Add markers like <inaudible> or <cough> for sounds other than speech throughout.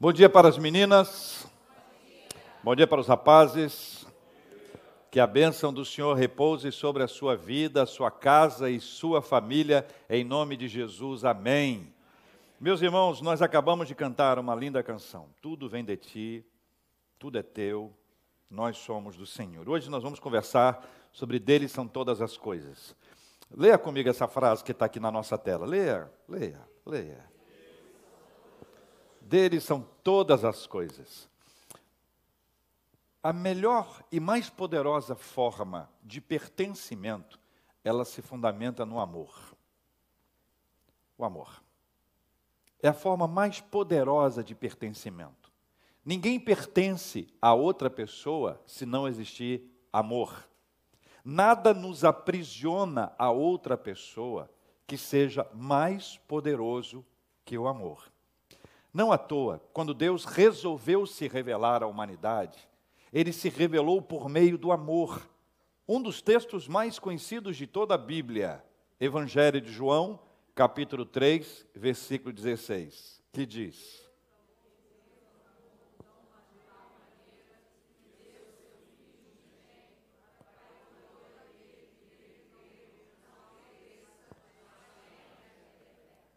Bom dia para as meninas. Bom dia para os rapazes. Que a bênção do Senhor repouse sobre a sua vida, a sua casa e sua família, em nome de Jesus. Amém. Meus irmãos, nós acabamos de cantar uma linda canção. Tudo vem de ti, tudo é teu, nós somos do Senhor. Hoje nós vamos conversar sobre dele são todas as coisas. Leia comigo essa frase que está aqui na nossa tela. Leia, leia, leia dele são todas as coisas. A melhor e mais poderosa forma de pertencimento, ela se fundamenta no amor. O amor. É a forma mais poderosa de pertencimento. Ninguém pertence a outra pessoa se não existir amor. Nada nos aprisiona a outra pessoa que seja mais poderoso que o amor. Não à toa, quando Deus resolveu se revelar à humanidade, ele se revelou por meio do amor. Um dos textos mais conhecidos de toda a Bíblia, Evangelho de João, capítulo 3, versículo 16, que diz: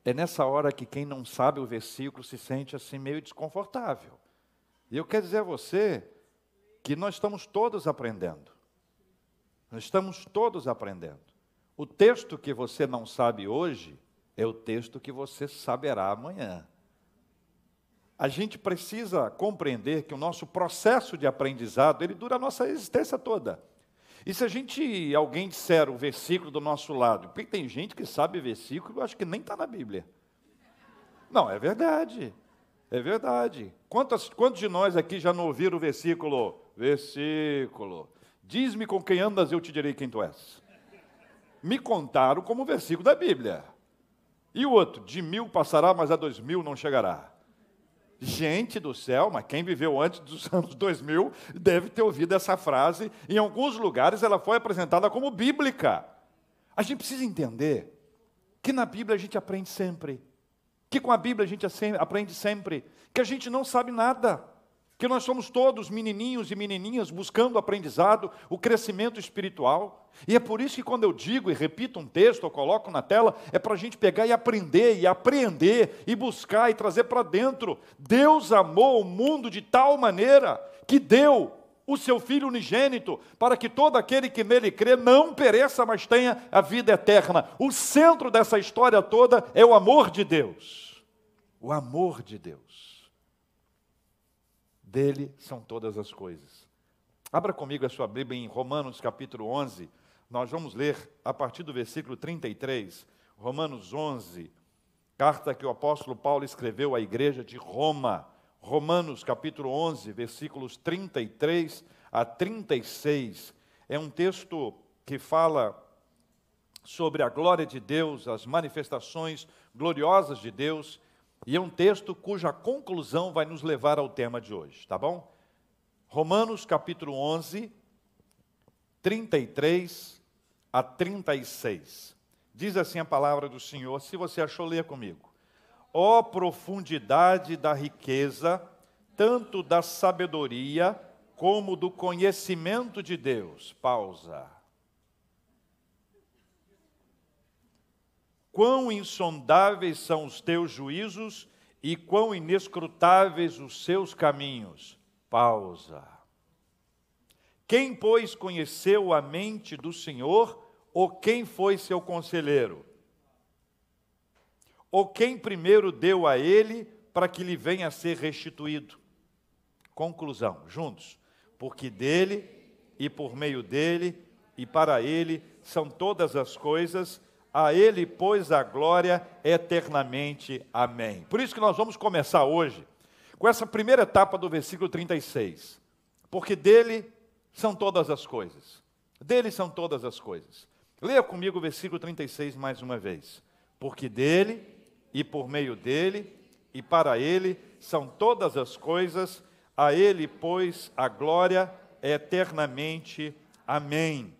É nessa hora que quem não sabe o versículo se sente assim meio desconfortável. E eu quero dizer a você que nós estamos todos aprendendo. Nós estamos todos aprendendo. O texto que você não sabe hoje é o texto que você saberá amanhã. A gente precisa compreender que o nosso processo de aprendizado, ele dura a nossa existência toda. E se a gente, alguém disser o versículo do nosso lado, porque tem gente que sabe versículo, acho que nem está na Bíblia. Não, é verdade. É verdade. Quantos, quantos de nós aqui já não ouviram o versículo? Versículo. Diz-me com quem andas, eu te direi quem tu és. Me contaram como versículo da Bíblia. E o outro, de mil passará, mas a dois mil não chegará. Gente do céu, mas quem viveu antes dos <laughs> anos 2000 deve ter ouvido essa frase. Em alguns lugares ela foi apresentada como bíblica. A gente precisa entender que na Bíblia a gente aprende sempre, que com a Bíblia a gente aprende sempre, que a gente não sabe nada que nós somos todos menininhos e menininhas buscando aprendizado, o crescimento espiritual. E é por isso que quando eu digo e repito um texto, eu coloco na tela, é para a gente pegar e aprender, e apreender, e buscar e trazer para dentro. Deus amou o mundo de tal maneira que deu o seu Filho unigênito, para que todo aquele que nele crê não pereça, mas tenha a vida eterna. O centro dessa história toda é o amor de Deus. O amor de Deus dele são todas as coisas. Abra comigo a sua Bíblia em Romanos capítulo 11, nós vamos ler a partir do versículo 33, Romanos 11, carta que o apóstolo Paulo escreveu à igreja de Roma. Romanos capítulo 11, versículos 33 a 36. É um texto que fala sobre a glória de Deus, as manifestações gloriosas de Deus e é um texto cuja conclusão vai nos levar ao tema de hoje, tá bom? Romanos capítulo 11, 33 a 36. Diz assim a palavra do Senhor, se você achou, leia comigo. Ó oh, profundidade da riqueza, tanto da sabedoria como do conhecimento de Deus. Pausa. Quão insondáveis são os teus juízos e quão inescrutáveis os seus caminhos. Pausa. Quem, pois, conheceu a mente do Senhor, ou quem foi seu conselheiro? Ou quem primeiro deu a ele para que lhe venha a ser restituído? Conclusão, juntos. Porque dele e por meio dele e para ele são todas as coisas a Ele, pois, a glória eternamente. Amém. Por isso que nós vamos começar hoje com essa primeira etapa do versículo 36. Porque dele são todas as coisas. Dele são todas as coisas. Leia comigo o versículo 36 mais uma vez. Porque dele e por meio dele e para ele são todas as coisas, a ele, pois, a glória eternamente. Amém.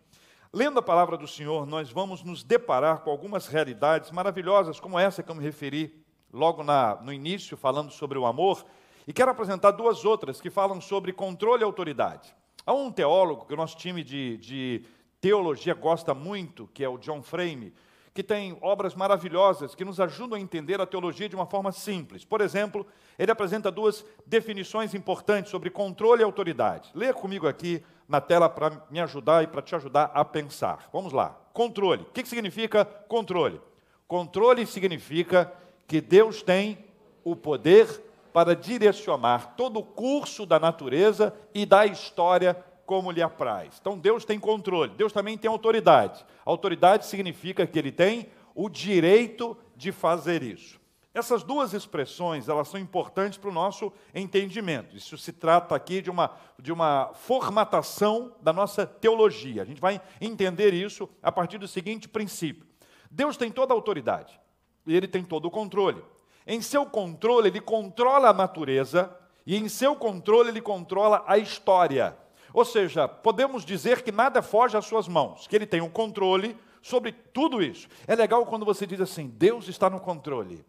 Lendo a palavra do Senhor, nós vamos nos deparar com algumas realidades maravilhosas, como essa que eu me referi logo na, no início, falando sobre o amor, E quero apresentar duas outras que falam sobre controle e autoridade. Há um teólogo que o nosso time de, de teologia gosta muito, que é o John Frame, que tem obras maravilhosas que nos ajudam a entender a teologia de uma forma simples. Por exemplo, ele apresenta duas definições importantes sobre controle e autoridade. Leia comigo aqui na tela para me ajudar e para te ajudar a pensar. Vamos lá. Controle. O que significa controle? Controle significa que Deus tem o poder para direcionar todo o curso da natureza e da história como lhe apraz. Então Deus tem controle, Deus também tem autoridade. Autoridade significa que ele tem o direito de fazer isso. Essas duas expressões, elas são importantes para o nosso entendimento. Isso se trata aqui de uma, de uma formatação da nossa teologia. A gente vai entender isso a partir do seguinte princípio. Deus tem toda a autoridade e ele tem todo o controle. Em seu controle, ele controla a natureza e em seu controle, ele controla a história. Ou seja, podemos dizer que nada foge às suas mãos, que ele tem um controle sobre tudo isso. É legal quando você diz assim: Deus está no controle.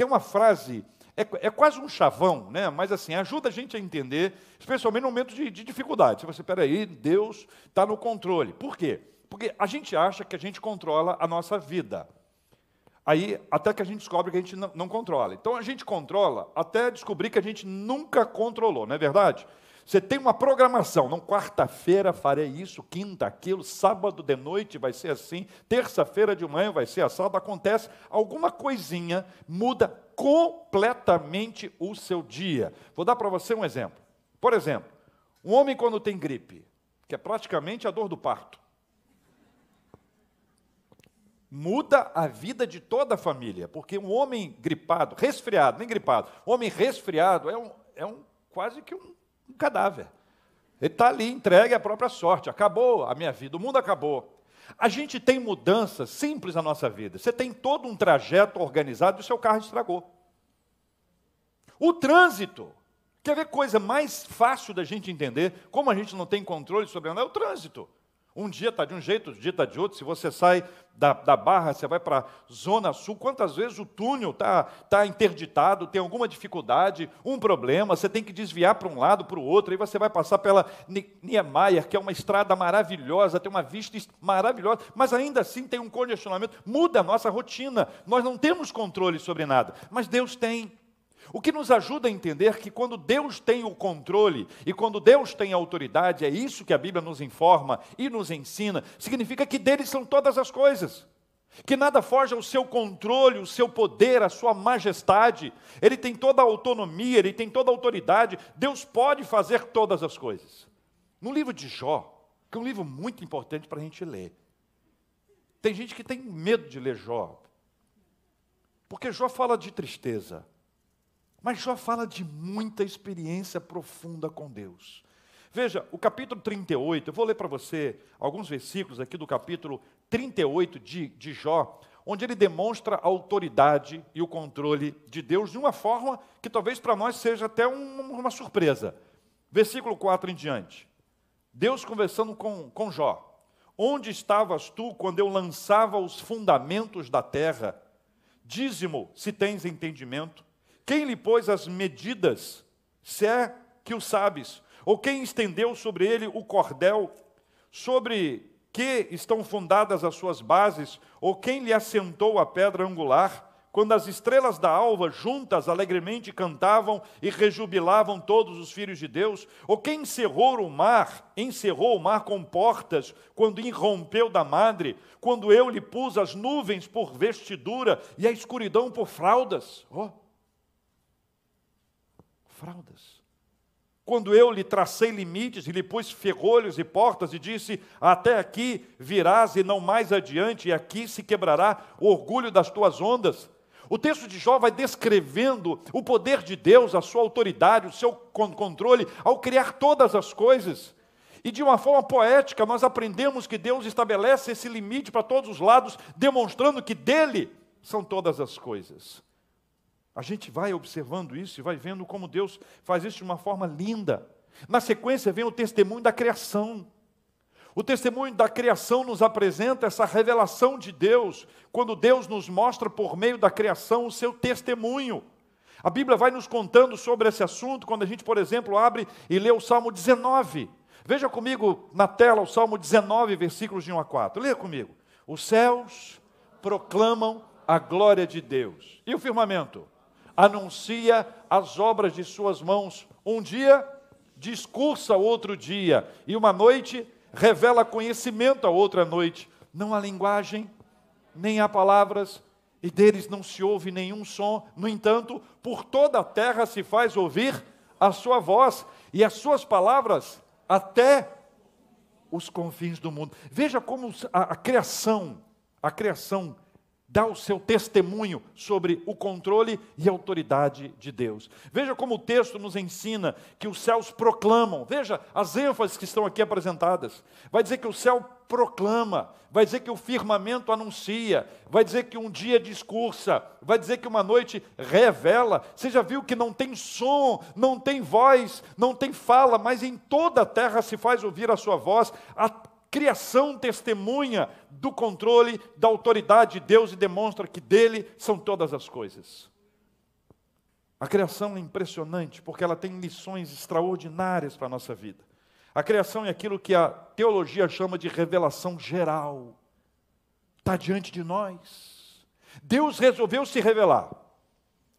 Que é uma frase, é, é quase um chavão, né? mas assim, ajuda a gente a entender, especialmente no momento de, de dificuldade. Você, peraí, Deus está no controle. Por quê? Porque a gente acha que a gente controla a nossa vida. Aí, até que a gente descobre que a gente não, não controla. Então, a gente controla até descobrir que a gente nunca controlou, não é verdade? Você tem uma programação, não quarta-feira farei isso, quinta aquilo, sábado de noite vai ser assim, terça-feira de manhã vai ser assado, acontece alguma coisinha muda completamente o seu dia. Vou dar para você um exemplo. Por exemplo, um homem quando tem gripe, que é praticamente a dor do parto, muda a vida de toda a família, porque um homem gripado, resfriado, nem gripado, homem resfriado é um, é um quase que um um cadáver. Ele está ali entregue à própria sorte. Acabou a minha vida, o mundo acabou. A gente tem mudanças simples na nossa vida. Você tem todo um trajeto organizado e o seu carro estragou. O trânsito. Quer ver coisa mais fácil da gente entender? Como a gente não tem controle sobre ela? É o trânsito. Um dia está de um jeito, outro dia está de outro. Se você sai da, da Barra, você vai para a Zona Sul, quantas vezes o túnel está tá interditado, tem alguma dificuldade, um problema, você tem que desviar para um lado, para o outro, aí você vai passar pela Niemeyer, que é uma estrada maravilhosa, tem uma vista maravilhosa, mas ainda assim tem um congestionamento, muda a nossa rotina. Nós não temos controle sobre nada, mas Deus tem. O que nos ajuda a entender que quando Deus tem o controle e quando Deus tem a autoridade, é isso que a Bíblia nos informa e nos ensina, significa que dele são todas as coisas. Que nada foge ao seu controle, o seu poder, a sua majestade. Ele tem toda a autonomia, ele tem toda a autoridade. Deus pode fazer todas as coisas. No livro de Jó, que é um livro muito importante para a gente ler. Tem gente que tem medo de ler Jó, porque Jó fala de tristeza, mas Jó fala de muita experiência profunda com Deus. Veja, o capítulo 38, eu vou ler para você alguns versículos aqui do capítulo 38 de, de Jó, onde ele demonstra a autoridade e o controle de Deus de uma forma que talvez para nós seja até um, uma surpresa. Versículo 4 em diante. Deus conversando com, com Jó. Onde estavas tu quando eu lançava os fundamentos da terra? Dízimo, se tens entendimento. Quem lhe pôs as medidas, se é que o sabes? Ou quem estendeu sobre ele o cordel, sobre que estão fundadas as suas bases? Ou quem lhe assentou a pedra angular? Quando as estrelas da alva juntas alegremente cantavam e rejubilavam todos os filhos de Deus? Ou quem encerrou o mar, encerrou o mar com portas, quando irrompeu da madre, quando eu lhe pus as nuvens por vestidura e a escuridão por fraldas? Oh, fraldas. Quando eu lhe tracei limites e lhe pus ferrolhos e portas e disse: Até aqui virás e não mais adiante, e aqui se quebrará o orgulho das tuas ondas. O texto de Jó vai descrevendo o poder de Deus, a sua autoridade, o seu controle ao criar todas as coisas. E de uma forma poética, nós aprendemos que Deus estabelece esse limite para todos os lados, demonstrando que dele são todas as coisas. A gente vai observando isso e vai vendo como Deus faz isso de uma forma linda. Na sequência vem o testemunho da criação. O testemunho da criação nos apresenta essa revelação de Deus, quando Deus nos mostra por meio da criação o seu testemunho. A Bíblia vai nos contando sobre esse assunto quando a gente, por exemplo, abre e lê o Salmo 19. Veja comigo na tela o Salmo 19, versículos de 1 a 4. Leia comigo. Os céus proclamam a glória de Deus. E o firmamento? Anuncia as obras de suas mãos. Um dia discursa outro dia, e uma noite revela conhecimento a outra noite. Não há linguagem, nem há palavras, e deles não se ouve nenhum som. No entanto, por toda a terra se faz ouvir a sua voz, e as suas palavras até os confins do mundo. Veja como a, a criação, a criação dá o seu testemunho sobre o controle e autoridade de Deus. Veja como o texto nos ensina que os céus proclamam. Veja as ênfases que estão aqui apresentadas. Vai dizer que o céu proclama, vai dizer que o firmamento anuncia, vai dizer que um dia discursa, vai dizer que uma noite revela. Você já viu que não tem som, não tem voz, não tem fala, mas em toda a terra se faz ouvir a sua voz. A criação testemunha do controle, da autoridade de Deus e demonstra que dele são todas as coisas. A criação é impressionante porque ela tem lições extraordinárias para a nossa vida. A criação é aquilo que a teologia chama de revelação geral. Está diante de nós. Deus resolveu se revelar.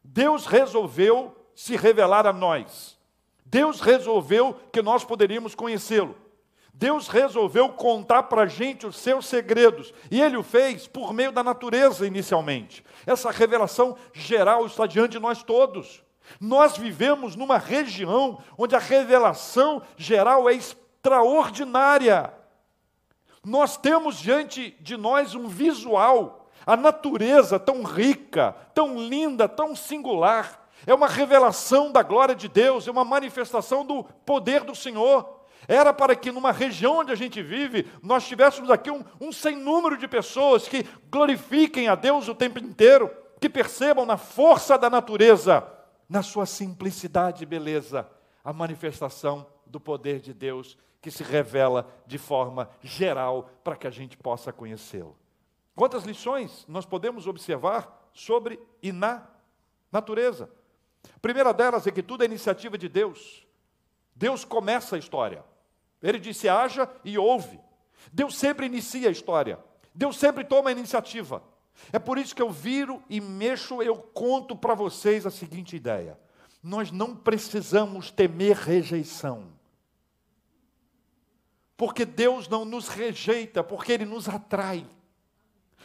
Deus resolveu se revelar a nós. Deus resolveu que nós poderíamos conhecê-lo. Deus resolveu contar para a gente os seus segredos, e Ele o fez por meio da natureza inicialmente. Essa revelação geral está diante de nós todos. Nós vivemos numa região onde a revelação geral é extraordinária. Nós temos diante de nós um visual, a natureza tão rica, tão linda, tão singular. É uma revelação da glória de Deus, é uma manifestação do poder do Senhor. Era para que numa região onde a gente vive, nós tivéssemos aqui um, um sem número de pessoas que glorifiquem a Deus o tempo inteiro, que percebam na força da natureza, na sua simplicidade e beleza, a manifestação do poder de Deus que se revela de forma geral para que a gente possa conhecê-lo. Quantas lições nós podemos observar sobre e na natureza? Primeira delas é que tudo é iniciativa de Deus. Deus começa a história. Ele disse: haja e ouve. Deus sempre inicia a história. Deus sempre toma a iniciativa. É por isso que eu viro e mexo, eu conto para vocês a seguinte ideia: nós não precisamos temer rejeição. Porque Deus não nos rejeita, porque Ele nos atrai.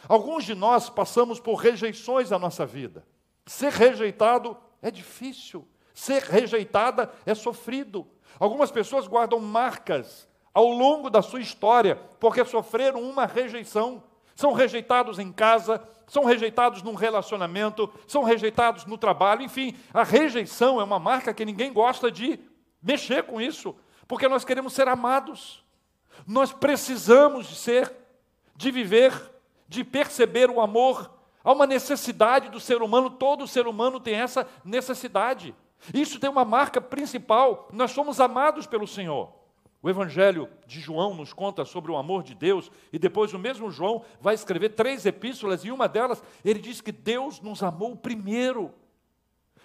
Alguns de nós passamos por rejeições na nossa vida. Ser rejeitado é difícil, ser rejeitada é sofrido. Algumas pessoas guardam marcas ao longo da sua história porque sofreram uma rejeição. São rejeitados em casa, são rejeitados num relacionamento, são rejeitados no trabalho, enfim, a rejeição é uma marca que ninguém gosta de mexer com isso, porque nós queremos ser amados. Nós precisamos de ser, de viver, de perceber o amor. Há uma necessidade do ser humano, todo ser humano tem essa necessidade. Isso tem uma marca principal: nós somos amados pelo Senhor. O Evangelho de João nos conta sobre o amor de Deus, e depois o mesmo João vai escrever três epístolas, e uma delas ele diz que Deus nos amou primeiro.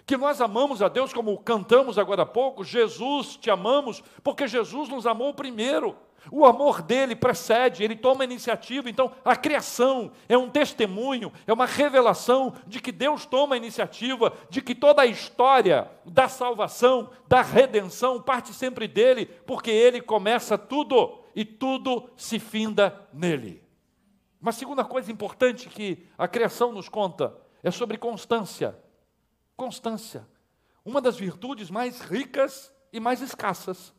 Que nós amamos a Deus, como cantamos agora há pouco, Jesus te amamos, porque Jesus nos amou primeiro. O amor dele precede, ele toma a iniciativa. Então, a criação é um testemunho, é uma revelação de que Deus toma a iniciativa, de que toda a história da salvação, da redenção, parte sempre dele, porque ele começa tudo e tudo se finda nele. Uma segunda coisa importante que a criação nos conta é sobre constância. Constância. Uma das virtudes mais ricas e mais escassas.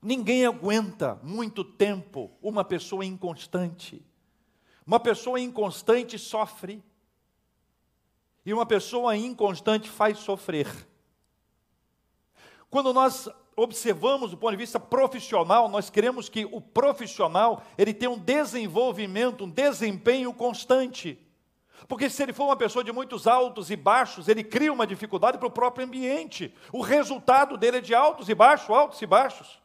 Ninguém aguenta muito tempo uma pessoa inconstante. Uma pessoa inconstante sofre. E uma pessoa inconstante faz sofrer. Quando nós observamos do ponto de vista profissional, nós queremos que o profissional ele tenha um desenvolvimento, um desempenho constante. Porque se ele for uma pessoa de muitos altos e baixos, ele cria uma dificuldade para o próprio ambiente. O resultado dele é de altos e baixos, altos e baixos.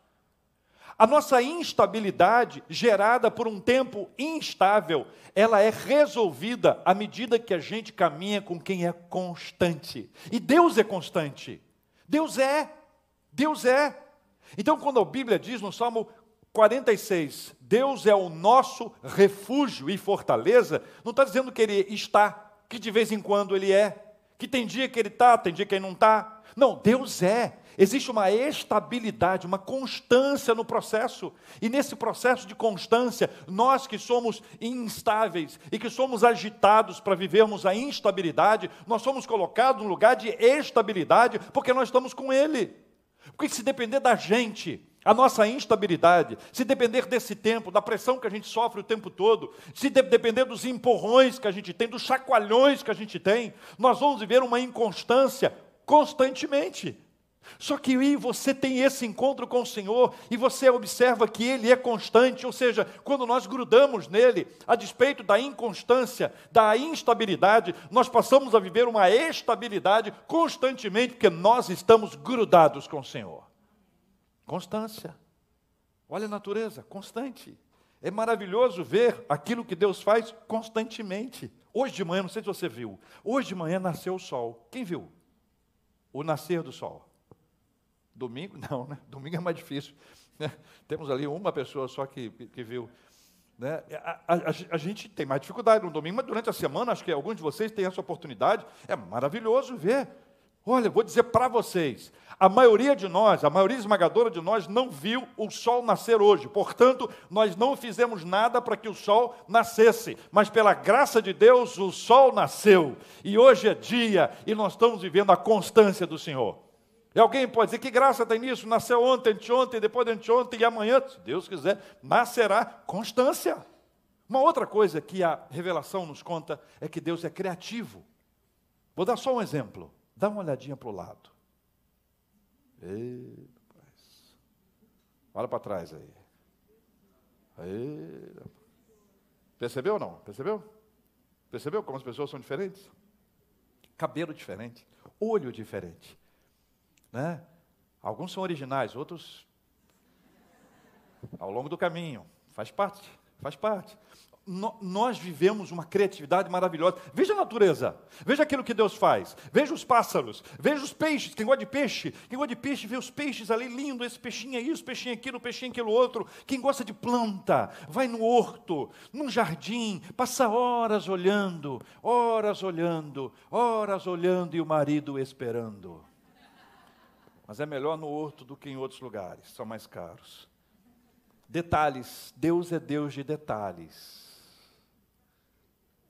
A nossa instabilidade, gerada por um tempo instável, ela é resolvida à medida que a gente caminha com quem é constante. E Deus é constante. Deus é. Deus é. Então, quando a Bíblia diz no Salmo 46, Deus é o nosso refúgio e fortaleza, não está dizendo que Ele está, que de vez em quando Ele é, que tem dia que Ele está, tem dia que Ele não está. Não, Deus é. Existe uma estabilidade, uma constância no processo. E nesse processo de constância, nós que somos instáveis e que somos agitados para vivermos a instabilidade, nós somos colocados no lugar de estabilidade porque nós estamos com Ele. Porque se depender da gente, a nossa instabilidade, se depender desse tempo, da pressão que a gente sofre o tempo todo, se de depender dos empurrões que a gente tem, dos chacoalhões que a gente tem, nós vamos viver uma inconstância constantemente. Só que aí você tem esse encontro com o Senhor e você observa que Ele é constante, ou seja, quando nós grudamos nele, a despeito da inconstância, da instabilidade, nós passamos a viver uma estabilidade constantemente, porque nós estamos grudados com o Senhor. Constância. Olha a natureza, constante. É maravilhoso ver aquilo que Deus faz constantemente. Hoje de manhã, não sei se você viu, hoje de manhã nasceu o sol. Quem viu? O nascer do sol. Domingo, não, né? Domingo é mais difícil. Né? Temos ali uma pessoa só que, que viu. Né? A, a, a, gente tem mais dificuldade no domingo, mas durante a semana, acho que alguns de vocês têm essa oportunidade. É maravilhoso ver. Olha, vou dizer para vocês: a maioria de nós, a maioria esmagadora de nós, não viu o sol nascer hoje. Portanto, nós não fizemos nada para que o sol nascesse. Mas pela graça de Deus, o sol nasceu. E hoje é dia e nós estamos vivendo a constância do Senhor. E alguém pode dizer que graça tem nisso? Nasceu ontem, anteontem, depois de anteontem e amanhã, se Deus quiser, nascerá constância. Uma outra coisa que a revelação nos conta é que Deus é criativo. Vou dar só um exemplo. Dá uma olhadinha para o lado. Ei, Olha para trás aí. Percebeu ou não? Percebeu? Percebeu como as pessoas são diferentes? Cabelo diferente, olho diferente. Né? Alguns são originais, outros ao longo do caminho. Faz parte, faz parte. No, nós vivemos uma criatividade maravilhosa. Veja a natureza, veja aquilo que Deus faz, veja os pássaros, veja os peixes. Quem gosta de peixe, quem gosta de peixe, vê os peixes ali lindo, esse peixinho aí, esse peixinho aquilo, peixinho aquilo outro. Quem gosta de planta, vai no horto, num jardim, passa horas olhando, horas olhando, horas olhando e o marido esperando. Mas é melhor no horto do que em outros lugares, são mais caros. Detalhes, Deus é Deus de detalhes.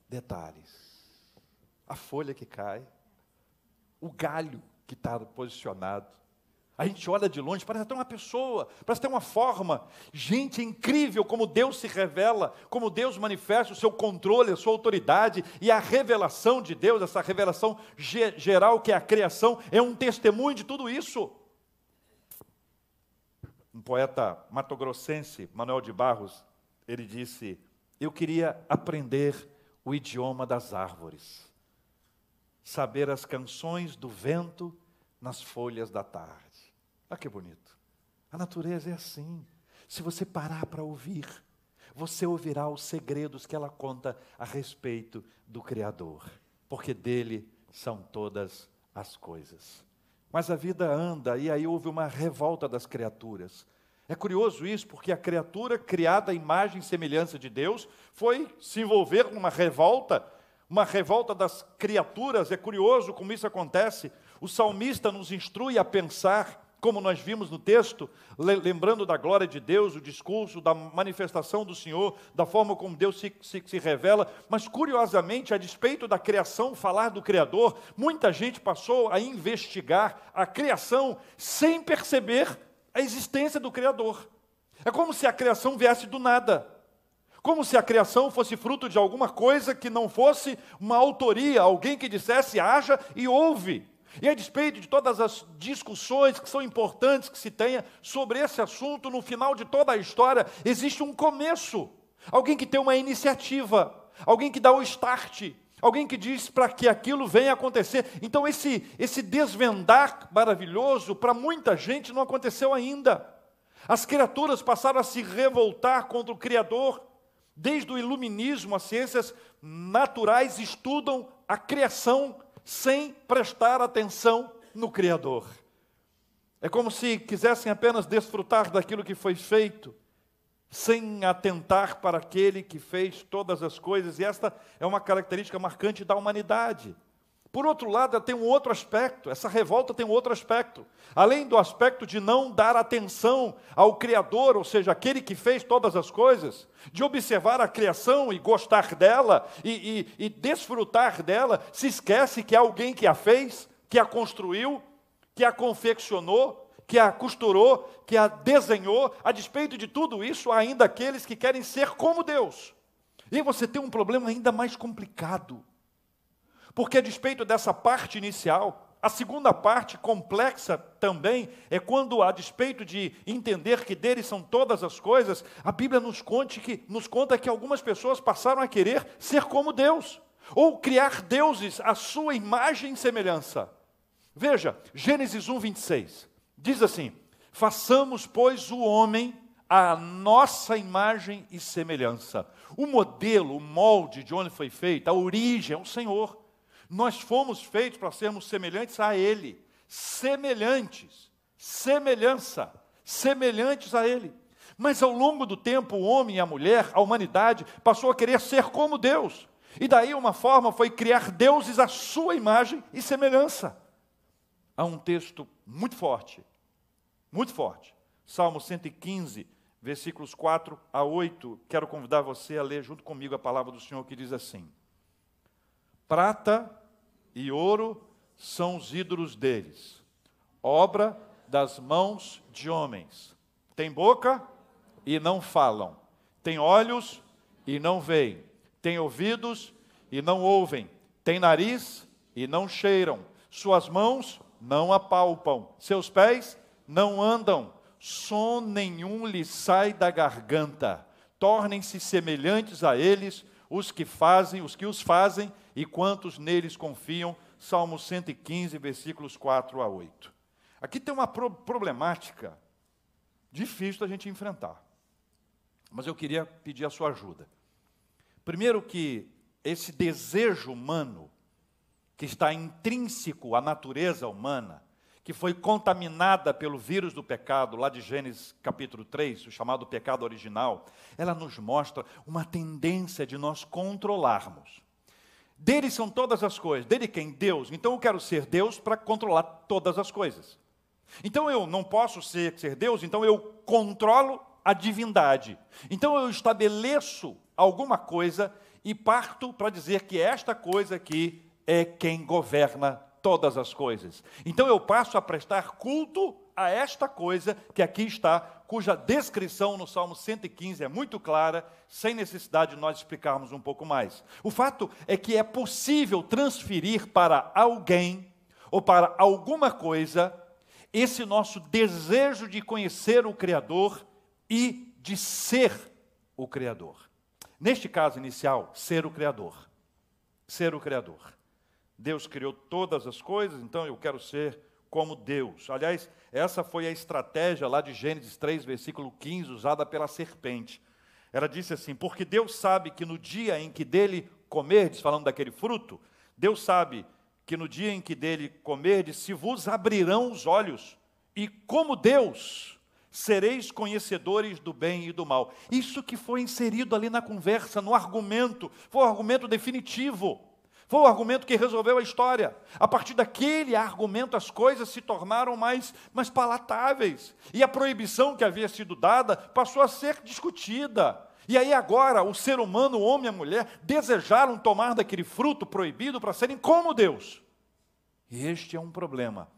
Detalhes. A folha que cai, o galho que está posicionado, a gente olha de longe, parece até uma pessoa, parece ter uma forma. Gente, é incrível como Deus se revela, como Deus manifesta o seu controle, a sua autoridade e a revelação de Deus, essa revelação geral que é a criação, é um testemunho de tudo isso. Um poeta matogrossense, Manuel de Barros, ele disse: Eu queria aprender o idioma das árvores, saber as canções do vento nas folhas da tarde. Olha que bonito. A natureza é assim. Se você parar para ouvir, você ouvirá os segredos que ela conta a respeito do Criador, porque dele são todas as coisas. Mas a vida anda e aí houve uma revolta das criaturas. É curioso isso, porque a criatura criada à imagem e semelhança de Deus foi se envolver numa revolta, uma revolta das criaturas. É curioso como isso acontece. O salmista nos instrui a pensar como nós vimos no texto, lembrando da glória de Deus, o discurso, da manifestação do Senhor, da forma como Deus se, se, se, revela, mas curiosamente, a despeito da criação, falar do Criador, muita gente passou a investigar a criação sem perceber a existência do Criador. É como se a criação viesse do nada. Como se a criação fosse fruto de alguma coisa que não fosse uma autoria, alguém que dissesse haja e ouve. E a despeito de todas as discussões que são importantes que se tenha sobre esse assunto, no final de toda a história, existe um começo. Alguém que tem uma iniciativa, alguém que dá o start, alguém que diz para que aquilo venha acontecer. Então, esse, esse desvendar maravilhoso, para muita gente, não aconteceu ainda. As criaturas passaram a se revoltar contra o Criador. Desde o iluminismo, as ciências naturais estudam a criação sem prestar atenção no Criador. É como se quisessem apenas desfrutar daquilo que foi feito, sem atentar para aquele que fez todas as coisas, e esta é uma característica marcante da humanidade. Por outro lado, tem um outro aspecto, essa revolta tem um outro aspecto. Além do aspecto de não dar atenção ao Criador, ou seja, aquele que fez todas as coisas, de observar a criação e gostar dela e, e, e desfrutar dela, se esquece que há alguém que a fez, que a construiu, que a confeccionou, que a costurou, que a desenhou, a despeito de tudo isso, há ainda aqueles que querem ser como Deus. E você tem um problema ainda mais complicado porque, a despeito dessa parte inicial, a segunda parte, complexa também, é quando, a despeito de entender que dele são todas as coisas, a Bíblia nos, conte que, nos conta que algumas pessoas passaram a querer ser como Deus, ou criar deuses à sua imagem e semelhança. Veja, Gênesis 1, 26, diz assim: Façamos, pois, o homem à nossa imagem e semelhança. O modelo, o molde de onde foi feito, a origem é o Senhor. Nós fomos feitos para sermos semelhantes a Ele, semelhantes, semelhança, semelhantes a Ele. Mas ao longo do tempo, o homem e a mulher, a humanidade, passou a querer ser como Deus. E daí uma forma foi criar deuses à sua imagem e semelhança. Há um texto muito forte, muito forte. Salmo 115, versículos 4 a 8. Quero convidar você a ler junto comigo a palavra do Senhor que diz assim: Prata e ouro são os ídolos deles, obra das mãos de homens. Tem boca e não falam, tem olhos e não veem, tem ouvidos e não ouvem, tem nariz e não cheiram, suas mãos não apalpam, seus pés não andam, som nenhum lhe sai da garganta. Tornem-se semelhantes a eles os que fazem, os que os fazem e quantos neles confiam. Salmo 115, versículos 4 a 8. Aqui tem uma pro problemática difícil da gente enfrentar. Mas eu queria pedir a sua ajuda. Primeiro que esse desejo humano que está intrínseco à natureza humana, que foi contaminada pelo vírus do pecado, lá de Gênesis capítulo 3, o chamado pecado original, ela nos mostra uma tendência de nós controlarmos. Dele são todas as coisas. Dele quem? Deus. Então eu quero ser Deus para controlar todas as coisas. Então eu não posso ser, ser Deus, então eu controlo a divindade. Então eu estabeleço alguma coisa e parto para dizer que esta coisa aqui é quem governa todas as coisas. Então eu passo a prestar culto a esta coisa que aqui está, cuja descrição no Salmo 115 é muito clara, sem necessidade de nós explicarmos um pouco mais. O fato é que é possível transferir para alguém ou para alguma coisa esse nosso desejo de conhecer o Criador e de ser o Criador. Neste caso inicial, ser o Criador. Ser o Criador. Deus criou todas as coisas, então eu quero ser como Deus. Aliás, essa foi a estratégia lá de Gênesis 3, versículo 15, usada pela serpente. Ela disse assim: Porque Deus sabe que no dia em que dele comerdes, falando daquele fruto, Deus sabe que no dia em que dele comerdes, se vos abrirão os olhos, e como Deus, sereis conhecedores do bem e do mal. Isso que foi inserido ali na conversa, no argumento, foi o argumento definitivo. Foi o argumento que resolveu a história. A partir daquele argumento, as coisas se tornaram mais, mais palatáveis. E a proibição que havia sido dada passou a ser discutida. E aí agora o ser humano, o homem e a mulher, desejaram tomar daquele fruto proibido para serem como Deus. E este é um problema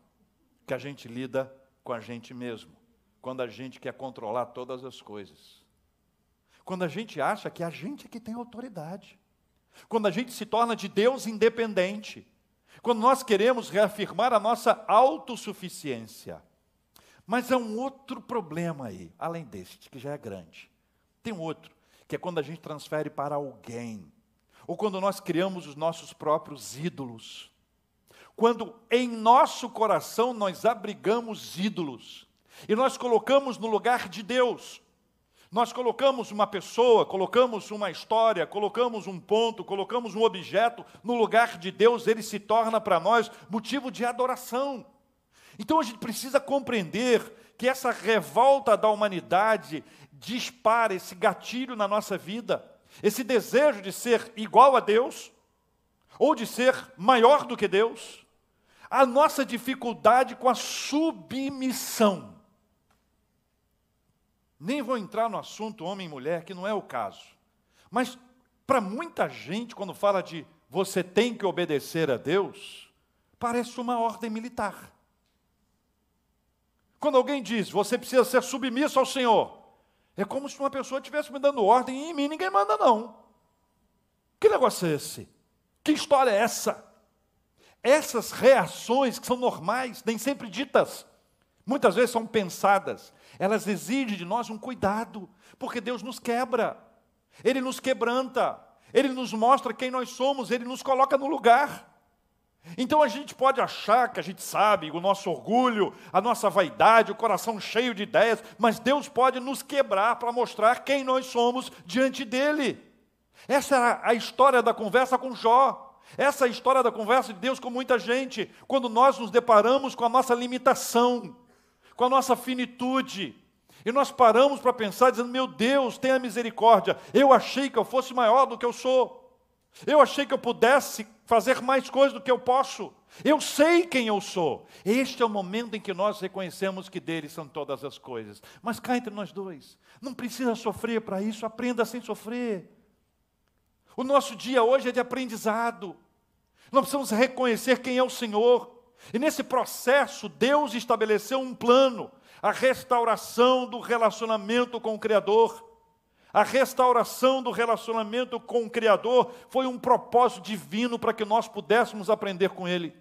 que a gente lida com a gente mesmo, quando a gente quer controlar todas as coisas. Quando a gente acha que a gente é que tem autoridade. Quando a gente se torna de Deus independente. Quando nós queremos reafirmar a nossa autossuficiência. Mas há um outro problema aí, além deste, que já é grande. Tem um outro, que é quando a gente transfere para alguém. Ou quando nós criamos os nossos próprios ídolos. Quando em nosso coração nós abrigamos ídolos. e nós colocamos no lugar de Deus. Nós colocamos uma pessoa, colocamos uma história, colocamos um ponto, colocamos um objeto no lugar de Deus, ele se torna para nós motivo de adoração. Então a gente precisa compreender que essa revolta da humanidade dispara esse gatilho na nossa vida, esse desejo de ser igual a Deus, ou de ser maior do que Deus, a nossa dificuldade com a submissão. Nem vou entrar no assunto homem e mulher, que não é o caso. Mas para muita gente, quando fala de você tem que obedecer a Deus, parece uma ordem militar. Quando alguém diz você precisa ser submisso ao Senhor, é como se uma pessoa estivesse me dando ordem e em mim ninguém manda, não. Que negócio é esse? Que história é essa? Essas reações que são normais, nem sempre ditas, muitas vezes são pensadas, elas exigem de nós um cuidado, porque Deus nos quebra, Ele nos quebranta, Ele nos mostra quem nós somos, Ele nos coloca no lugar. Então a gente pode achar que a gente sabe, o nosso orgulho, a nossa vaidade, o coração cheio de ideias, mas Deus pode nos quebrar para mostrar quem nós somos diante dEle. Essa é a história da conversa com Jó. Essa é a história da conversa de Deus com muita gente, quando nós nos deparamos com a nossa limitação, com a nossa finitude, e nós paramos para pensar, dizendo: Meu Deus, tenha misericórdia, eu achei que eu fosse maior do que eu sou. Eu achei que eu pudesse fazer mais coisas do que eu posso. Eu sei quem eu sou. Este é o momento em que nós reconhecemos que dele são todas as coisas. Mas cá entre nós dois, não precisa sofrer para isso, aprenda sem sofrer. O nosso dia hoje é de aprendizado. Nós precisamos reconhecer quem é o Senhor. E nesse processo, Deus estabeleceu um plano, a restauração do relacionamento com o Criador. A restauração do relacionamento com o Criador foi um propósito divino para que nós pudéssemos aprender com Ele,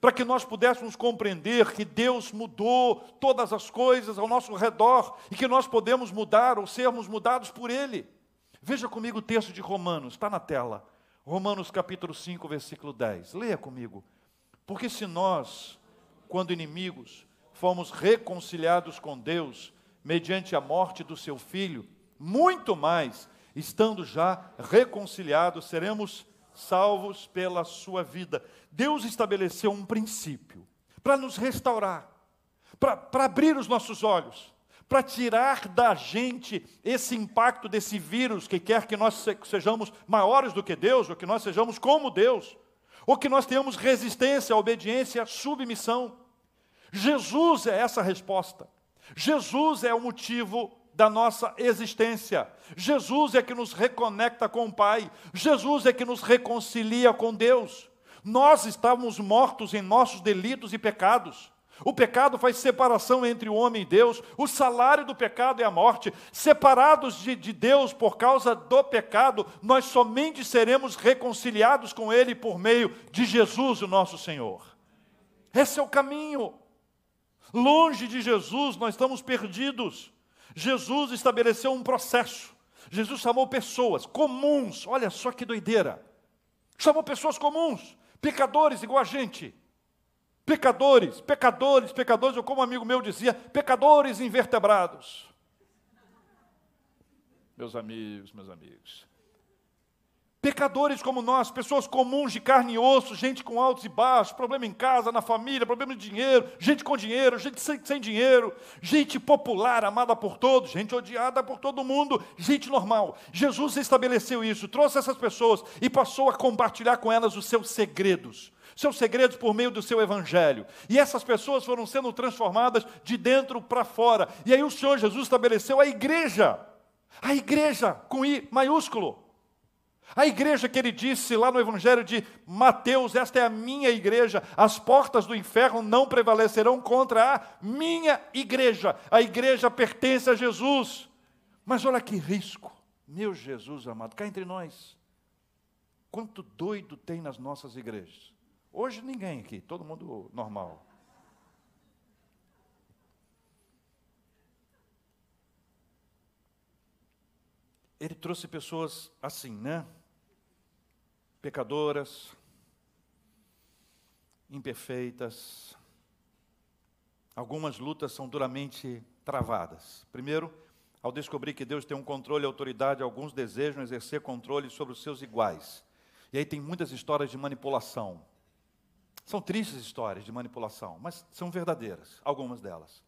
para que nós pudéssemos compreender que Deus mudou todas as coisas ao nosso redor e que nós podemos mudar ou sermos mudados por Ele. Veja comigo o texto de Romanos, está na tela. Romanos capítulo 5, versículo 10. Leia comigo. Porque se nós, quando inimigos, fomos reconciliados com Deus mediante a morte do seu filho, muito mais, estando já reconciliados, seremos salvos pela sua vida. Deus estabeleceu um princípio para nos restaurar, para abrir os nossos olhos, para tirar da gente esse impacto desse vírus que quer que nós sejamos maiores do que Deus, ou que nós sejamos como Deus, ou que nós tenhamos resistência, obediência, submissão. Jesus é essa resposta. Jesus é o motivo da nossa existência. Jesus é que nos reconecta com o Pai. Jesus é que nos reconcilia com Deus. Nós estávamos mortos em nossos delitos e pecados. O pecado faz separação entre o homem e Deus. O salário do pecado é a morte. Separados de, de, Deus por causa do pecado, nós somente seremos reconciliados com Ele por meio de Jesus, o nosso Senhor. Esse é o caminho. Longe de Jesus, nós estamos perdidos. Jesus estabeleceu um processo. Jesus chamou pessoas comuns, olha só que doideira. Chamou pessoas comuns, pecadores igual a gente. Pecadores, pecadores, pecadores, ou como um amigo meu dizia, pecadores invertebrados. Meus amigos, meus amigos. Pecadores como nós, pessoas comuns de carne e osso, gente com altos e baixos, problema em casa, na família, problema de dinheiro, gente com dinheiro, gente sem, sem dinheiro, gente popular, amada por todos, gente odiada por todo mundo, gente normal. Jesus estabeleceu isso, trouxe essas pessoas e passou a compartilhar com elas os seus segredos seus segredos por meio do seu evangelho. E essas pessoas foram sendo transformadas de dentro para fora. E aí o Senhor Jesus estabeleceu a igreja. A igreja com I maiúsculo. A igreja que ele disse lá no Evangelho de Mateus: Esta é a minha igreja, as portas do inferno não prevalecerão contra a minha igreja. A igreja pertence a Jesus. Mas olha que risco, meu Jesus amado, cá entre nós. Quanto doido tem nas nossas igrejas. Hoje ninguém aqui, todo mundo normal. Ele trouxe pessoas assim, né? pecadoras, imperfeitas, algumas lutas são duramente travadas. Primeiro, ao descobrir que Deus tem um controle e autoridade, alguns desejam exercer controle sobre os seus iguais. E aí tem muitas histórias de manipulação. São tristes histórias de manipulação, mas são verdadeiras, algumas delas.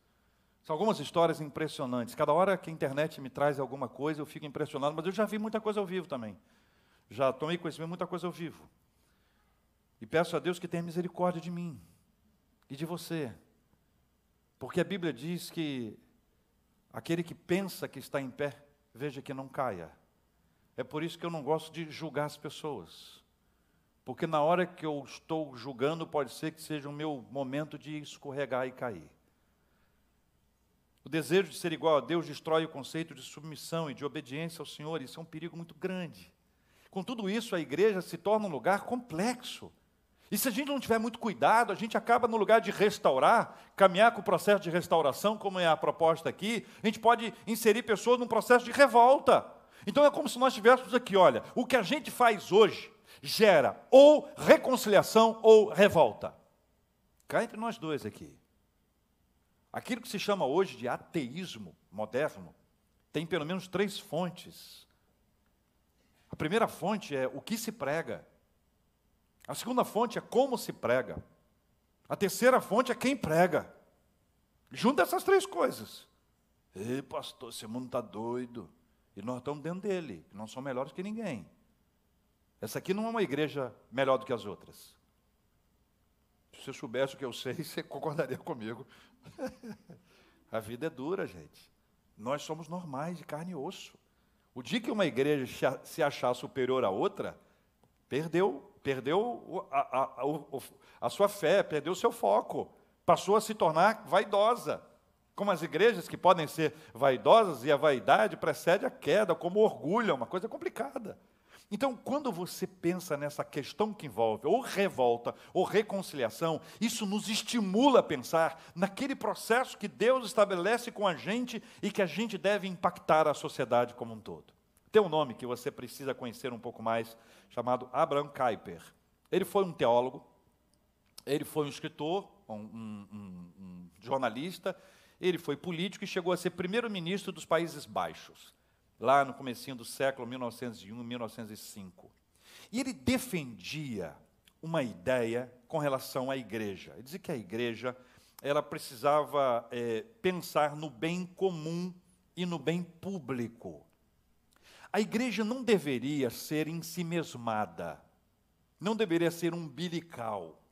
São algumas histórias impressionantes. Cada hora que a internet me traz alguma coisa, eu fico impressionado, mas eu já vi muita coisa ao vivo também. Já tomei conhecimento de muita coisa ao vivo. E peço a Deus que tenha misericórdia de mim e de você. Porque a Bíblia diz que aquele que pensa que está em pé, veja que não caia. É por isso que eu não gosto de julgar as pessoas. Porque na hora que eu estou julgando, pode ser que seja o meu momento de escorregar e cair. O desejo de ser igual a Deus destrói o conceito de submissão e de obediência ao Senhor. Isso é um perigo muito grande. Com tudo isso, a igreja se torna um lugar complexo. E se a gente não tiver muito cuidado, a gente acaba no lugar de restaurar, caminhar com o processo de restauração, como é a proposta aqui, a gente pode inserir pessoas num processo de revolta. Então é como se nós estivéssemos aqui, olha, o que a gente faz hoje gera ou reconciliação ou revolta. Cá entre nós dois aqui. Aquilo que se chama hoje de ateísmo moderno tem pelo menos três fontes. A primeira fonte é o que se prega. A segunda fonte é como se prega. A terceira fonte é quem prega. Junta essas três coisas. Ei, pastor, esse mundo está doido. E nós estamos dentro dele. Não somos melhores que ninguém. Essa aqui não é uma igreja melhor do que as outras. Se você soubesse o que eu sei, <laughs> você concordaria comigo. <laughs> a vida é dura, gente. Nós somos normais, de carne e osso. O dia que uma igreja se achar superior a outra, perdeu, perdeu a, a, a, a sua fé, perdeu o seu foco, passou a se tornar vaidosa. Como as igrejas que podem ser vaidosas e a vaidade precede a queda, como orgulho, é uma coisa complicada. Então, quando você pensa nessa questão que envolve ou revolta ou reconciliação, isso nos estimula a pensar naquele processo que Deus estabelece com a gente e que a gente deve impactar a sociedade como um todo. Tem um nome que você precisa conhecer um pouco mais, chamado Abraham Kuyper. Ele foi um teólogo, ele foi um escritor, um, um, um, um jornalista, ele foi político e chegou a ser primeiro-ministro dos Países Baixos lá no comecinho do século 1901 1905. E ele defendia uma ideia com relação à igreja. Ele dizia que a igreja ela precisava é, pensar no bem comum e no bem público. A igreja não deveria ser em si mesmada, não deveria ser umbilical,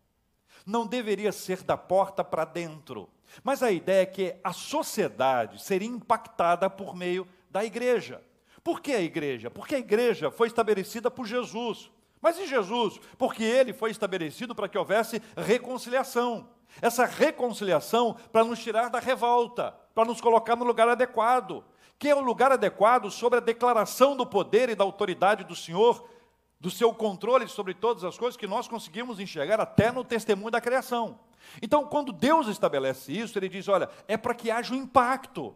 não deveria ser da porta para dentro. Mas a ideia é que a sociedade seria impactada por meio da igreja. Por que a igreja? Porque a igreja foi estabelecida por Jesus. Mas e Jesus? Porque ele foi estabelecido para que houvesse reconciliação. Essa reconciliação para nos tirar da revolta, para nos colocar no lugar adequado, que é o lugar adequado sobre a declaração do poder e da autoridade do Senhor, do seu controle sobre todas as coisas que nós conseguimos enxergar até no testemunho da criação. Então, quando Deus estabelece isso, ele diz: olha, é para que haja um impacto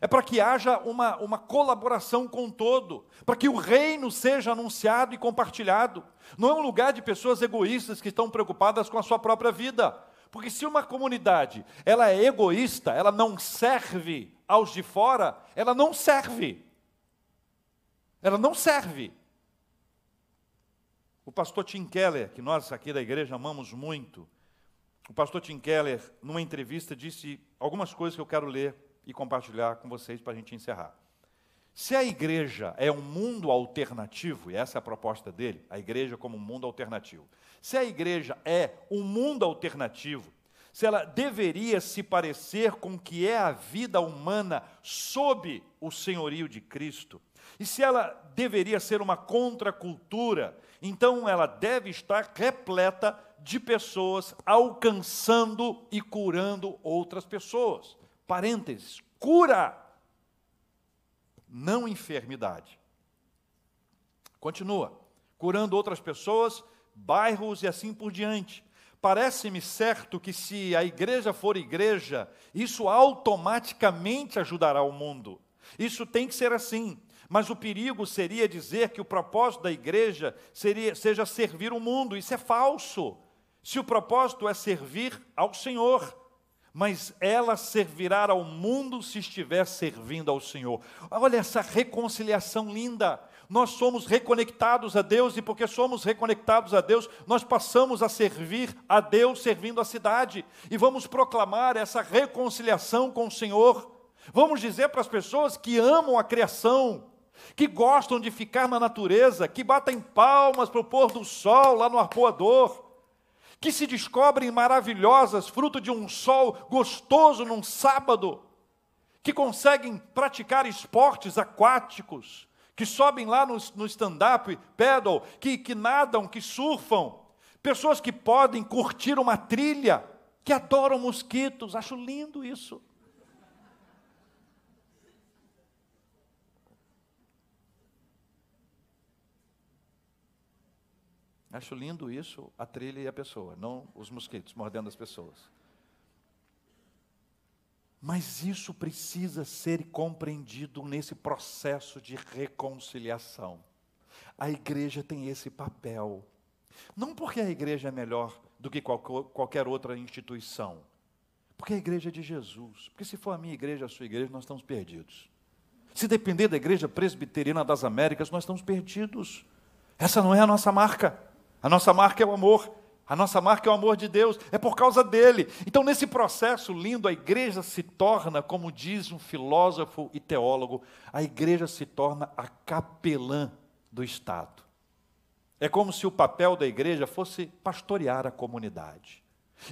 é para que haja uma, uma colaboração com o todo, para que o reino seja anunciado e compartilhado. Não é um lugar de pessoas egoístas que estão preocupadas com a sua própria vida. Porque se uma comunidade ela é egoísta, ela não serve aos de fora, ela não serve. Ela não serve. O pastor Tim Keller, que nós aqui da igreja amamos muito, o pastor Tim Keller, numa entrevista, disse algumas coisas que eu quero ler e compartilhar com vocês para a gente encerrar. Se a igreja é um mundo alternativo, e essa é a proposta dele, a igreja como um mundo alternativo. Se a igreja é um mundo alternativo, se ela deveria se parecer com o que é a vida humana sob o senhorio de Cristo, e se ela deveria ser uma contracultura, então ela deve estar repleta de pessoas alcançando e curando outras pessoas parênteses, cura, não enfermidade. Continua, curando outras pessoas, bairros e assim por diante. Parece-me certo que se a igreja for igreja, isso automaticamente ajudará o mundo. Isso tem que ser assim. Mas o perigo seria dizer que o propósito da igreja seria, seja servir o mundo. Isso é falso. Se o propósito é servir ao Senhor, mas ela servirá ao mundo se estiver servindo ao Senhor. Olha essa reconciliação linda. Nós somos reconectados a Deus e porque somos reconectados a Deus, nós passamos a servir a Deus servindo a cidade e vamos proclamar essa reconciliação com o Senhor. Vamos dizer para as pessoas que amam a criação, que gostam de ficar na natureza, que batem palmas para o pôr do sol lá no arpoador, que se descobrem maravilhosas, fruto de um sol gostoso num sábado, que conseguem praticar esportes aquáticos, que sobem lá no, no stand-up, pedal, que, que nadam, que surfam, pessoas que podem curtir uma trilha, que adoram mosquitos, acho lindo isso. Acho lindo isso, a trilha e a pessoa, não os mosquitos mordendo as pessoas. Mas isso precisa ser compreendido nesse processo de reconciliação. A igreja tem esse papel. Não porque a igreja é melhor do que qualquer outra instituição, porque a igreja é de Jesus. Porque se for a minha igreja, a sua igreja, nós estamos perdidos. Se depender da igreja presbiteriana das Américas, nós estamos perdidos. Essa não é a nossa marca. A nossa marca é o amor. A nossa marca é o amor de Deus, é por causa dele. Então, nesse processo lindo, a igreja se torna, como diz um filósofo e teólogo, a igreja se torna a capelã do Estado. É como se o papel da igreja fosse pastorear a comunidade.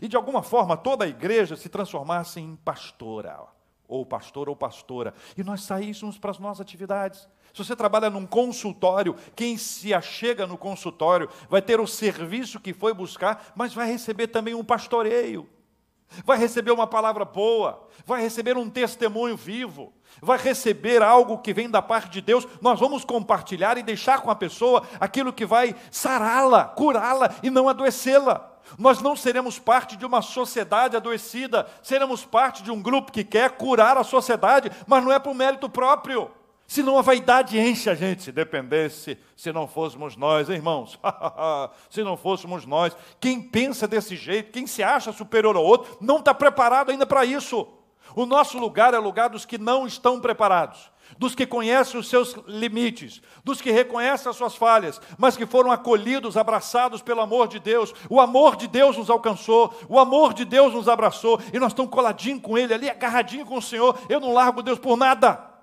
E de alguma forma toda a igreja se transformasse em pastora, ou pastor ou pastora, e nós saíssemos para as nossas atividades. Se você trabalha num consultório, quem se achega no consultório vai ter o serviço que foi buscar, mas vai receber também um pastoreio. Vai receber uma palavra boa, vai receber um testemunho vivo, vai receber algo que vem da parte de Deus. Nós vamos compartilhar e deixar com a pessoa aquilo que vai sará-la, curá-la e não adoecê-la. Nós não seremos parte de uma sociedade adoecida, seremos parte de um grupo que quer curar a sociedade, mas não é por mérito próprio. Senão a vaidade enche a gente, se dependesse, se não fôssemos nós, irmãos, <laughs> se não fôssemos nós. Quem pensa desse jeito, quem se acha superior ao outro, não está preparado ainda para isso. O nosso lugar é lugar dos que não estão preparados, dos que conhecem os seus limites, dos que reconhecem as suas falhas, mas que foram acolhidos, abraçados pelo amor de Deus. O amor de Deus nos alcançou, o amor de Deus nos abraçou, e nós estamos coladinhos com Ele, ali agarradinho com o Senhor. Eu não largo Deus por nada.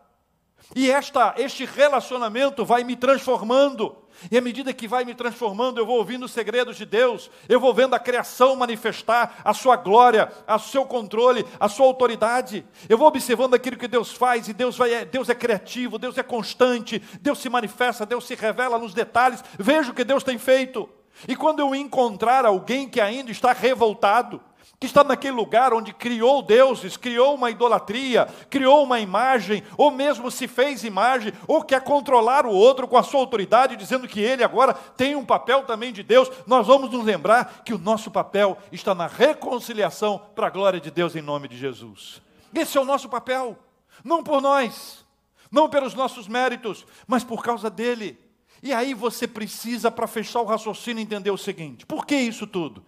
E esta, este relacionamento vai me transformando. E à medida que vai me transformando, eu vou ouvindo os segredos de Deus, eu vou vendo a criação manifestar a sua glória, o seu controle, a sua autoridade. Eu vou observando aquilo que Deus faz, e Deus, vai, Deus é criativo, Deus é constante, Deus se manifesta, Deus se revela nos detalhes. Vejo o que Deus tem feito. E quando eu encontrar alguém que ainda está revoltado, que está naquele lugar onde criou deuses, criou uma idolatria, criou uma imagem, ou mesmo se fez imagem, ou quer controlar o outro com a sua autoridade, dizendo que ele agora tem um papel também de Deus, nós vamos nos lembrar que o nosso papel está na reconciliação para a glória de Deus em nome de Jesus. Esse é o nosso papel, não por nós, não pelos nossos méritos, mas por causa dele. E aí você precisa, para fechar o raciocínio, entender o seguinte: por que isso tudo?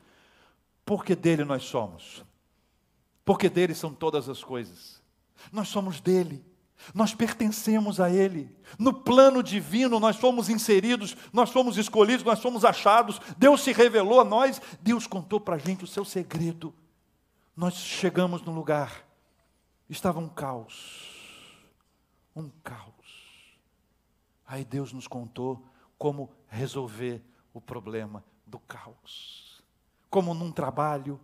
Porque dele nós somos. Porque dele são todas as coisas. Nós somos dele. Nós pertencemos a Ele. No plano divino, nós fomos inseridos, nós fomos escolhidos, nós fomos achados. Deus se revelou a nós, Deus contou para a gente o seu segredo. Nós chegamos no lugar, estava um caos. Um caos. Aí Deus nos contou como resolver o problema do caos como num trabalho,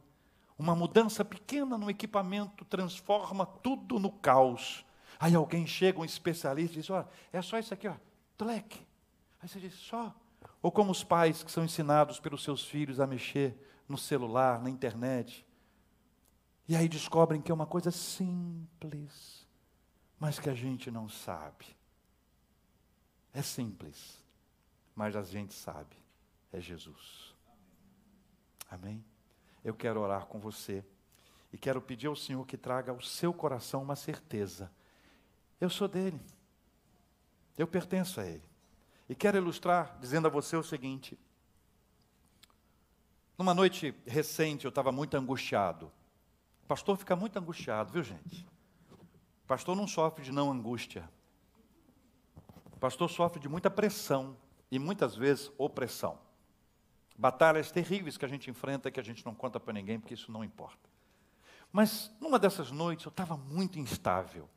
uma mudança pequena no equipamento transforma tudo no caos. Aí alguém chega, um especialista, e diz: Olha, é só isso aqui, ó, tlec. Aí você diz: Só. Ou como os pais que são ensinados pelos seus filhos a mexer no celular, na internet. E aí descobrem que é uma coisa simples, mas que a gente não sabe. É simples, mas a gente sabe. É Jesus. Amém? Eu quero orar com você e quero pedir ao Senhor que traga ao seu coração uma certeza. Eu sou dele. Eu pertenço a ele. E quero ilustrar dizendo a você o seguinte: numa noite recente eu estava muito angustiado. Pastor fica muito angustiado, viu gente? Pastor não sofre de não angústia. Pastor sofre de muita pressão e muitas vezes opressão. Batalhas terríveis que a gente enfrenta que a gente não conta para ninguém porque isso não importa. Mas numa dessas noites eu estava muito instável.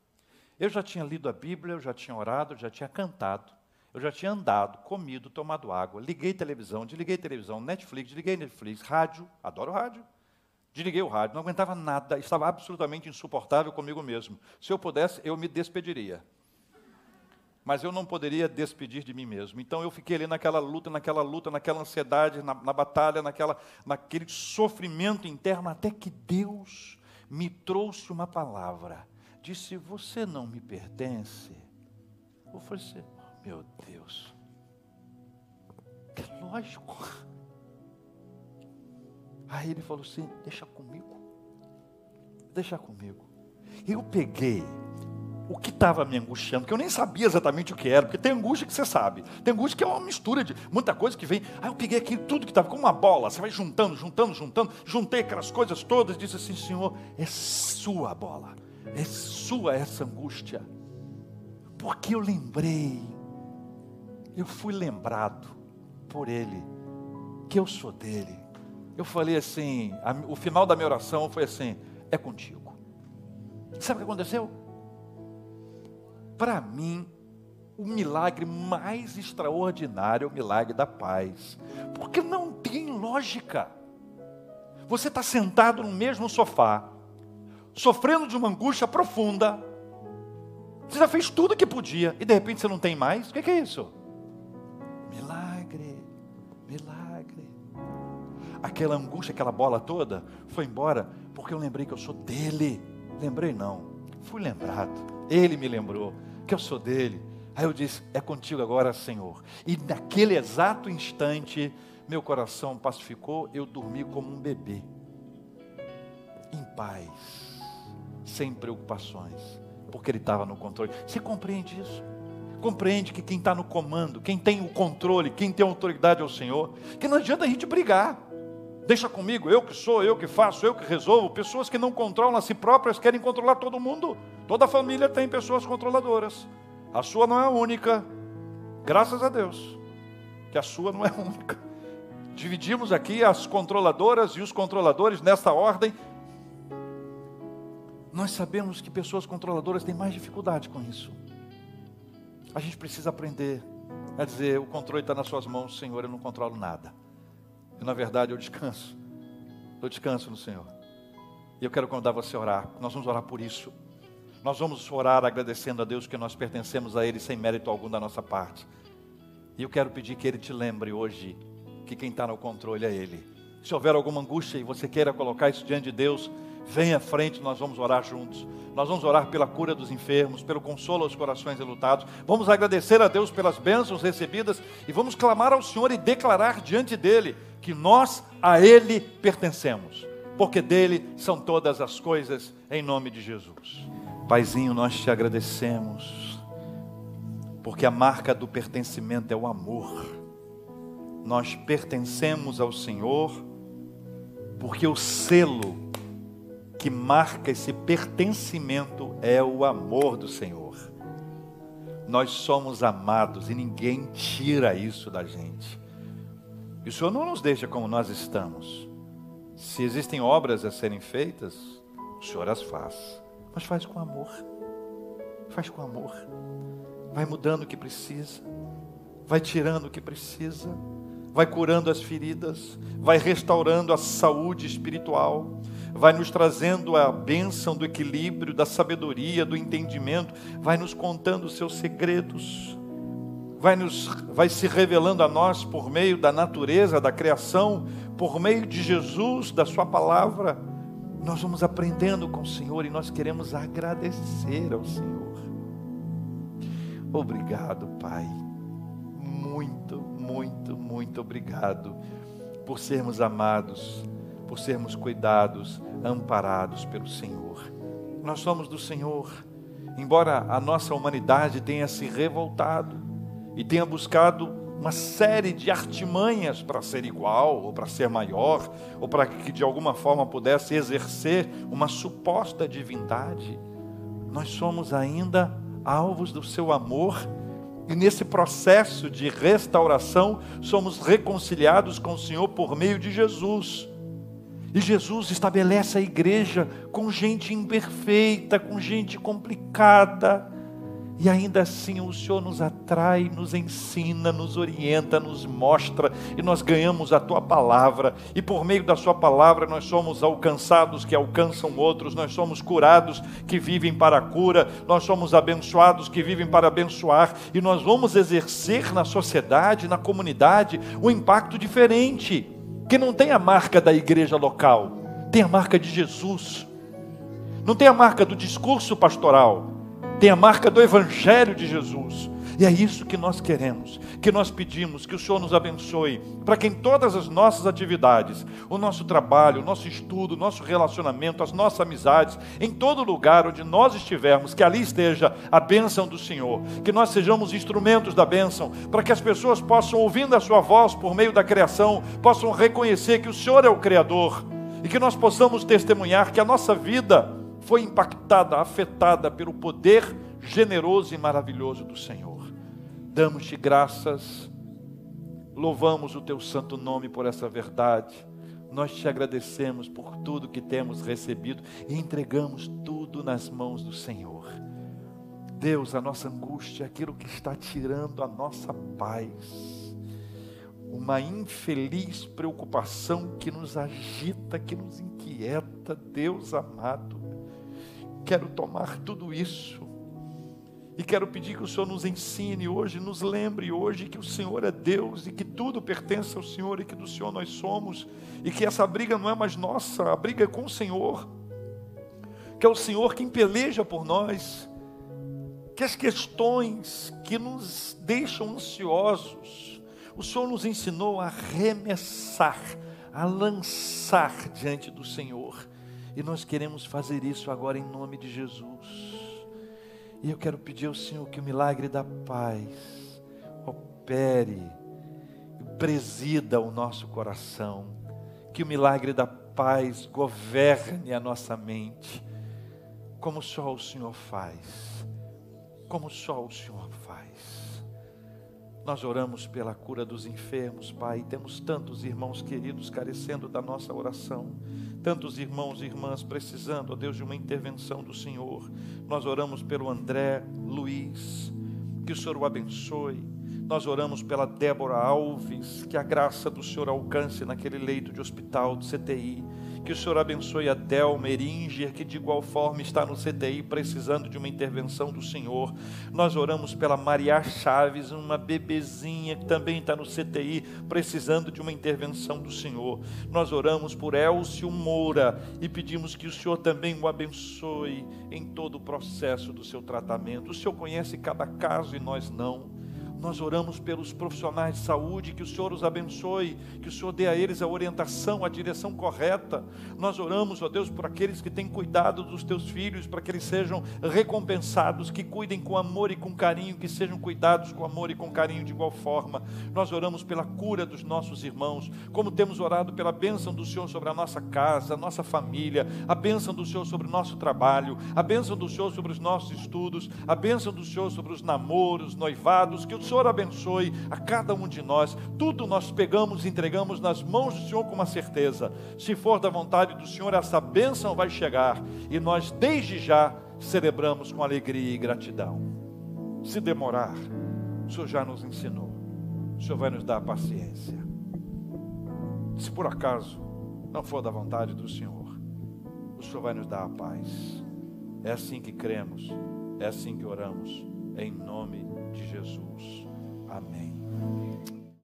Eu já tinha lido a Bíblia, eu já tinha orado, eu já tinha cantado, eu já tinha andado, comido, tomado água, liguei televisão, desliguei televisão, Netflix, desliguei Netflix, rádio, adoro rádio. Desliguei o rádio, não aguentava nada, estava absolutamente insuportável comigo mesmo. Se eu pudesse, eu me despediria. Mas eu não poderia despedir de mim mesmo. Então eu fiquei ali naquela luta, naquela luta, naquela ansiedade, na, na batalha, naquela, naquele sofrimento interno, até que Deus me trouxe uma palavra. Disse: Você não me pertence. Eu falei assim: Meu Deus, que lógico. Aí ele falou assim: Deixa comigo. Deixa comigo. Eu peguei o que estava me angustiando, que eu nem sabia exatamente o que era, porque tem angústia que você sabe. Tem angústia que é uma mistura de muita coisa que vem. Aí eu peguei aqui tudo que estava, como uma bola, você vai juntando, juntando, juntando. Juntei aquelas coisas todas, disse assim: Senhor, é sua bola, é sua essa angústia. Porque eu lembrei, eu fui lembrado por Ele, que eu sou dele eu falei assim, a, o final da minha oração foi assim: é contigo. Sabe o que aconteceu? Para mim, o milagre mais extraordinário é o milagre da paz, porque não tem lógica. Você está sentado no mesmo sofá, sofrendo de uma angústia profunda. Você já fez tudo que podia e de repente você não tem mais. O que é isso? Milagre, milagre aquela angústia, aquela bola toda, foi embora, porque eu lembrei que eu sou dele. Lembrei não, fui lembrado. Ele me lembrou que eu sou dele. Aí eu disse: É contigo agora, Senhor. E naquele exato instante, meu coração pacificou, eu dormi como um bebê, em paz, sem preocupações, porque Ele estava no controle. Você compreende isso? Compreende que quem está no comando, quem tem o controle, quem tem autoridade é o Senhor, que não adianta a gente brigar. Deixa comigo, eu que sou, eu que faço, eu que resolvo. Pessoas que não controlam a si próprias querem controlar todo mundo. Toda família tem pessoas controladoras. A sua não é a única. Graças a Deus, que a sua não é a única. Dividimos aqui as controladoras e os controladores nesta ordem. Nós sabemos que pessoas controladoras têm mais dificuldade com isso. A gente precisa aprender a dizer: o controle está nas suas mãos, Senhor, eu não controlo nada. E na verdade eu descanso. Eu descanso no Senhor. E eu quero convidar você a orar. Nós vamos orar por isso. Nós vamos orar agradecendo a Deus que nós pertencemos a Ele sem mérito algum da nossa parte. E eu quero pedir que Ele te lembre hoje que quem está no controle é Ele. Se houver alguma angústia e você queira colocar isso diante de Deus, Venha à frente, nós vamos orar juntos. Nós vamos orar pela cura dos enfermos, pelo consolo aos corações enlutados. Vamos agradecer a Deus pelas bênçãos recebidas e vamos clamar ao Senhor e declarar diante dele que nós a ele pertencemos, porque dele são todas as coisas, em nome de Jesus. Paizinho, nós te agradecemos, porque a marca do pertencimento é o amor. Nós pertencemos ao Senhor, porque o selo que marca esse pertencimento é o amor do Senhor. Nós somos amados e ninguém tira isso da gente. E o Senhor não nos deixa como nós estamos. Se existem obras a serem feitas, o Senhor as faz. Mas faz com amor. Faz com amor. Vai mudando o que precisa. Vai tirando o que precisa. Vai curando as feridas. Vai restaurando a saúde espiritual vai nos trazendo a bênção do equilíbrio, da sabedoria, do entendimento, vai nos contando os seus segredos, vai, nos, vai se revelando a nós por meio da natureza, da criação, por meio de Jesus, da Sua palavra. Nós vamos aprendendo com o Senhor e nós queremos agradecer ao Senhor. Obrigado, Pai. Muito, muito, muito obrigado por sermos amados por sermos cuidados, amparados pelo Senhor. Nós somos do Senhor, embora a nossa humanidade tenha se revoltado e tenha buscado uma série de artimanhas para ser igual, ou para ser maior, ou para que de alguma forma pudesse exercer uma suposta divindade. Nós somos ainda alvos do seu amor, e nesse processo de restauração, somos reconciliados com o Senhor por meio de Jesus. E Jesus estabelece a igreja com gente imperfeita, com gente complicada, e ainda assim o Senhor nos atrai, nos ensina, nos orienta, nos mostra, e nós ganhamos a tua palavra, e por meio da sua palavra nós somos alcançados que alcançam outros, nós somos curados que vivem para a cura, nós somos abençoados que vivem para abençoar, e nós vamos exercer na sociedade, na comunidade, um impacto diferente, que não tem a marca da igreja local, tem a marca de Jesus. Não tem a marca do discurso pastoral, tem a marca do Evangelho de Jesus. E é isso que nós queremos, que nós pedimos, que o Senhor nos abençoe, para que em todas as nossas atividades, o nosso trabalho, o nosso estudo, o nosso relacionamento, as nossas amizades, em todo lugar onde nós estivermos, que ali esteja a bênção do Senhor, que nós sejamos instrumentos da bênção, para que as pessoas possam, ouvindo a Sua voz por meio da criação, possam reconhecer que o Senhor é o Criador e que nós possamos testemunhar que a nossa vida foi impactada, afetada pelo poder generoso e maravilhoso do Senhor. Damos-te graças, louvamos o teu santo nome por essa verdade. Nós te agradecemos por tudo que temos recebido e entregamos tudo nas mãos do Senhor. Deus, a nossa angústia, aquilo que está tirando a nossa paz, uma infeliz preocupação que nos agita, que nos inquieta, Deus amado quero tomar tudo isso. E quero pedir que o Senhor nos ensine hoje, nos lembre hoje que o Senhor é Deus e que tudo pertence ao Senhor e que do Senhor nós somos, e que essa briga não é mais nossa, a briga é com o Senhor, que é o Senhor quem peleja por nós, que as questões que nos deixam ansiosos, o Senhor nos ensinou a remessar, a lançar diante do Senhor. E nós queremos fazer isso agora em nome de Jesus. E eu quero pedir ao Senhor que o milagre da paz opere, presida o nosso coração, que o milagre da paz governe a nossa mente, como só o Senhor faz, como só o Senhor. Nós oramos pela cura dos enfermos, Pai. Temos tantos irmãos queridos carecendo da nossa oração, tantos irmãos e irmãs precisando, ó Deus, de uma intervenção do Senhor. Nós oramos pelo André Luiz, que o Senhor o abençoe. Nós oramos pela Débora Alves, que a graça do Senhor alcance naquele leito de hospital, de CTI. Que o Senhor abençoe a Del Meringer, que de igual forma está no CTI precisando de uma intervenção do Senhor. Nós oramos pela Maria Chaves, uma bebezinha que também está no CTI precisando de uma intervenção do Senhor. Nós oramos por Elcio Moura e pedimos que o Senhor também o abençoe em todo o processo do seu tratamento. O Senhor conhece cada caso e nós não. Nós oramos pelos profissionais de saúde, que o Senhor os abençoe, que o Senhor dê a eles a orientação, a direção correta. Nós oramos, ó Deus, por aqueles que têm cuidado dos teus filhos, para que eles sejam recompensados, que cuidem com amor e com carinho, que sejam cuidados com amor e com carinho de igual forma. Nós oramos pela cura dos nossos irmãos, como temos orado pela bênção do Senhor sobre a nossa casa, a nossa família, a bênção do Senhor sobre o nosso trabalho, a bênção do Senhor sobre os nossos estudos, a bênção do Senhor sobre os namoros, noivados, que o Senhor abençoe a cada um de nós. Tudo nós pegamos e entregamos nas mãos do Senhor com uma certeza. Se for da vontade do Senhor, essa bênção vai chegar e nós desde já celebramos com alegria e gratidão. Se demorar, o Senhor já nos ensinou. O Senhor vai nos dar paciência. Se por acaso não for da vontade do Senhor, o Senhor vai nos dar a paz. É assim que cremos, é assim que oramos, em nome de Jesus. Amém.